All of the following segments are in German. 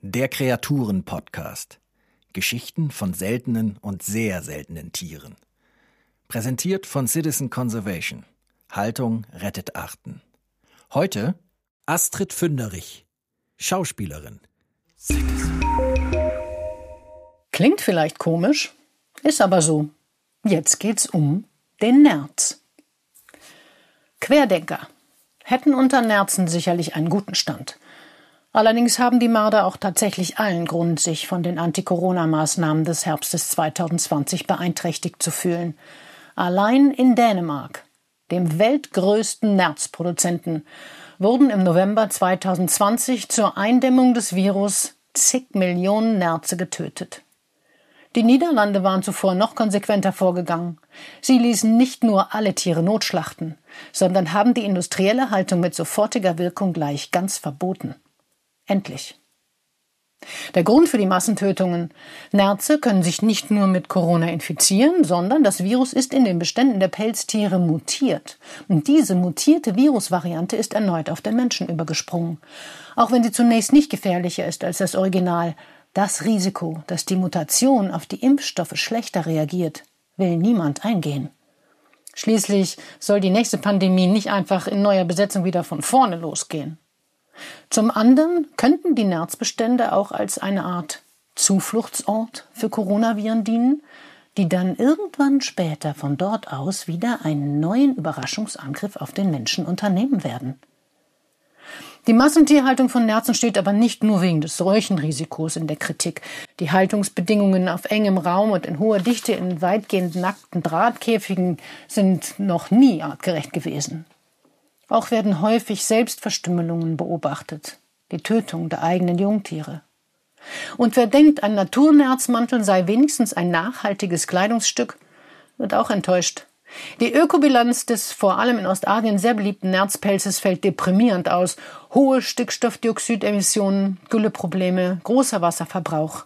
Der Kreaturen-Podcast. Geschichten von seltenen und sehr seltenen Tieren. Präsentiert von Citizen Conservation. Haltung rettet Arten. Heute Astrid Fünderich, Schauspielerin. Klingt vielleicht komisch, ist aber so. Jetzt geht's um den Nerz. Querdenker hätten unter Nerzen sicherlich einen guten Stand. Allerdings haben die Marder auch tatsächlich allen Grund, sich von den Anti-Corona-Maßnahmen des Herbstes 2020 beeinträchtigt zu fühlen. Allein in Dänemark, dem weltgrößten Nerzproduzenten, wurden im November 2020 zur Eindämmung des Virus zig Millionen Nerze getötet. Die Niederlande waren zuvor noch konsequenter vorgegangen. Sie ließen nicht nur alle Tiere notschlachten, sondern haben die industrielle Haltung mit sofortiger Wirkung gleich ganz verboten. Endlich. Der Grund für die Massentötungen. Nerze können sich nicht nur mit Corona infizieren, sondern das Virus ist in den Beständen der Pelztiere mutiert. Und diese mutierte Virusvariante ist erneut auf den Menschen übergesprungen. Auch wenn sie zunächst nicht gefährlicher ist als das Original, das Risiko, dass die Mutation auf die Impfstoffe schlechter reagiert, will niemand eingehen. Schließlich soll die nächste Pandemie nicht einfach in neuer Besetzung wieder von vorne losgehen. Zum anderen könnten die Nerzbestände auch als eine Art Zufluchtsort für Coronaviren dienen, die dann irgendwann später von dort aus wieder einen neuen Überraschungsangriff auf den Menschen unternehmen werden. Die Massentierhaltung von Nerzen steht aber nicht nur wegen des Seuchenrisikos in der Kritik. Die Haltungsbedingungen auf engem Raum und in hoher Dichte in weitgehend nackten Drahtkäfigen sind noch nie artgerecht gewesen. Auch werden häufig Selbstverstümmelungen beobachtet, die Tötung der eigenen Jungtiere. Und wer denkt, ein Naturnerzmantel sei wenigstens ein nachhaltiges Kleidungsstück, wird auch enttäuscht. Die Ökobilanz des vor allem in Ostasien sehr beliebten Nerzpelzes fällt deprimierend aus. Hohe Stickstoffdioxidemissionen, Gülleprobleme, großer Wasserverbrauch.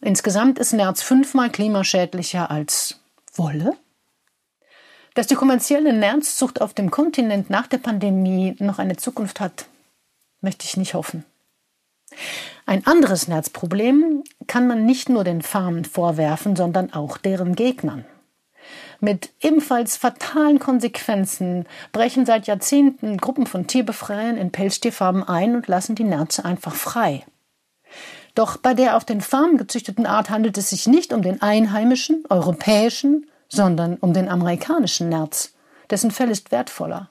Insgesamt ist Nerz fünfmal klimaschädlicher als Wolle? Dass die kommerzielle Nerzzucht auf dem Kontinent nach der Pandemie noch eine Zukunft hat, möchte ich nicht hoffen. Ein anderes Nerzproblem kann man nicht nur den Farmen vorwerfen, sondern auch deren Gegnern. Mit ebenfalls fatalen Konsequenzen brechen seit Jahrzehnten Gruppen von Tierbefreiern in Pelztierfarmen ein und lassen die Nerze einfach frei. Doch bei der auf den Farmen gezüchteten Art handelt es sich nicht um den einheimischen, europäischen, sondern um den amerikanischen Nerz. Dessen Fell ist wertvoller.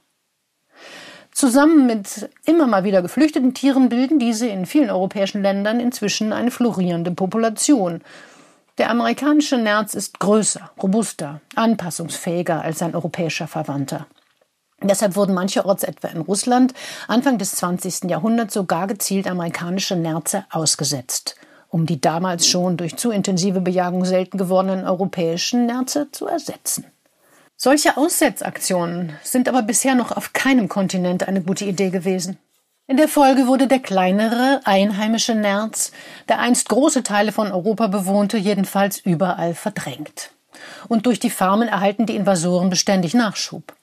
Zusammen mit immer mal wieder geflüchteten Tieren bilden diese in vielen europäischen Ländern inzwischen eine florierende Population. Der amerikanische Nerz ist größer, robuster, anpassungsfähiger als sein europäischer Verwandter. Deshalb wurden mancherorts etwa in Russland Anfang des 20. Jahrhunderts sogar gezielt amerikanische Nerze ausgesetzt, um die damals schon durch zu intensive Bejagung selten gewordenen europäischen Nerze zu ersetzen. Solche Aussetzaktionen sind aber bisher noch auf keinem Kontinent eine gute Idee gewesen. In der Folge wurde der kleinere, einheimische Nerz, der einst große Teile von Europa bewohnte, jedenfalls überall verdrängt. Und durch die Farmen erhalten die Invasoren beständig Nachschub.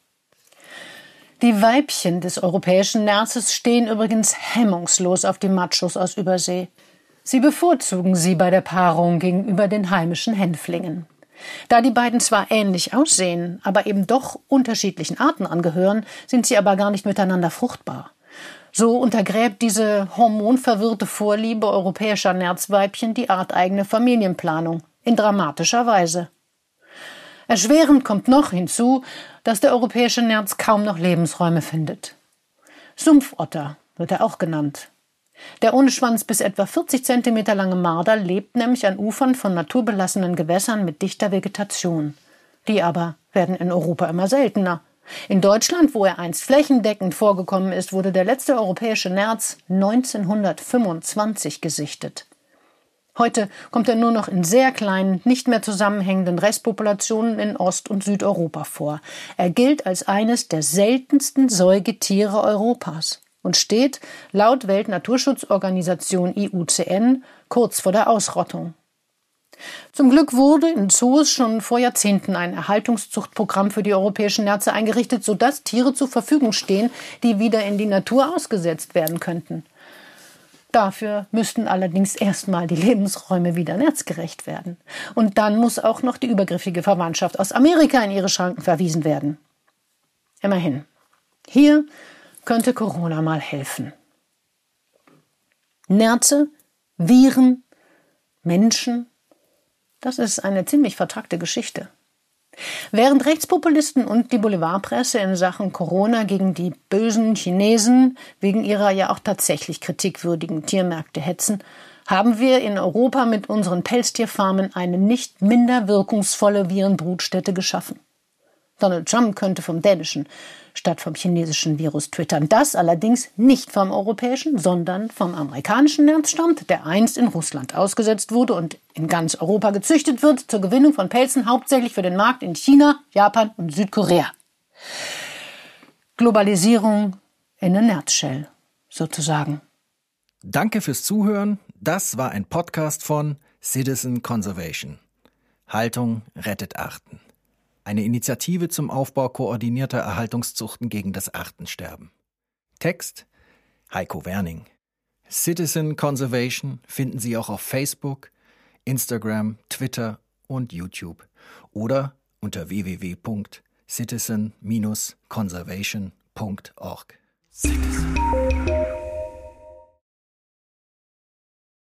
Die Weibchen des europäischen Nerzes stehen übrigens hemmungslos auf die Machos aus Übersee. Sie bevorzugen sie bei der Paarung gegenüber den heimischen Hänflingen. Da die beiden zwar ähnlich aussehen, aber eben doch unterschiedlichen Arten angehören, sind sie aber gar nicht miteinander fruchtbar. So untergräbt diese hormonverwirrte Vorliebe europäischer Nerzweibchen die arteigene Familienplanung in dramatischer Weise. Erschwerend kommt noch hinzu, dass der europäische Nerz kaum noch Lebensräume findet. Sumpfotter wird er auch genannt. Der ohne Schwanz bis etwa 40 Zentimeter lange Marder lebt nämlich an Ufern von naturbelassenen Gewässern mit dichter Vegetation. Die aber werden in Europa immer seltener. In Deutschland, wo er einst flächendeckend vorgekommen ist, wurde der letzte europäische Nerz 1925 gesichtet. Heute kommt er nur noch in sehr kleinen, nicht mehr zusammenhängenden Restpopulationen in Ost- und Südeuropa vor. Er gilt als eines der seltensten Säugetiere Europas und steht laut Weltnaturschutzorganisation IUCN kurz vor der Ausrottung. Zum Glück wurde in Zoos schon vor Jahrzehnten ein Erhaltungszuchtprogramm für die europäischen Nerze eingerichtet, sodass Tiere zur Verfügung stehen, die wieder in die Natur ausgesetzt werden könnten. Dafür müssten allerdings erstmal die Lebensräume wieder netzgerecht werden. Und dann muss auch noch die übergriffige Verwandtschaft aus Amerika in ihre Schranken verwiesen werden. Immerhin. Hier könnte Corona mal helfen. Nerze, Viren, Menschen, das ist eine ziemlich vertrackte Geschichte. Während Rechtspopulisten und die Boulevardpresse in Sachen Corona gegen die bösen Chinesen wegen ihrer ja auch tatsächlich kritikwürdigen Tiermärkte hetzen, haben wir in Europa mit unseren Pelztierfarmen eine nicht minder wirkungsvolle Virenbrutstätte geschaffen. Donald Trump könnte vom dänischen statt vom chinesischen Virus twittern. Das allerdings nicht vom europäischen, sondern vom amerikanischen Nerz stammt, der einst in Russland ausgesetzt wurde und in ganz Europa gezüchtet wird zur Gewinnung von Pelzen, hauptsächlich für den Markt in China, Japan und Südkorea. Globalisierung in a nutshell, sozusagen. Danke fürs Zuhören. Das war ein Podcast von Citizen Conservation. Haltung rettet Arten eine Initiative zum Aufbau koordinierter Erhaltungszuchten gegen das Artensterben. Text Heiko Werning. Citizen Conservation finden Sie auch auf Facebook, Instagram, Twitter und YouTube oder unter www.citizen-conservation.org. Citizen.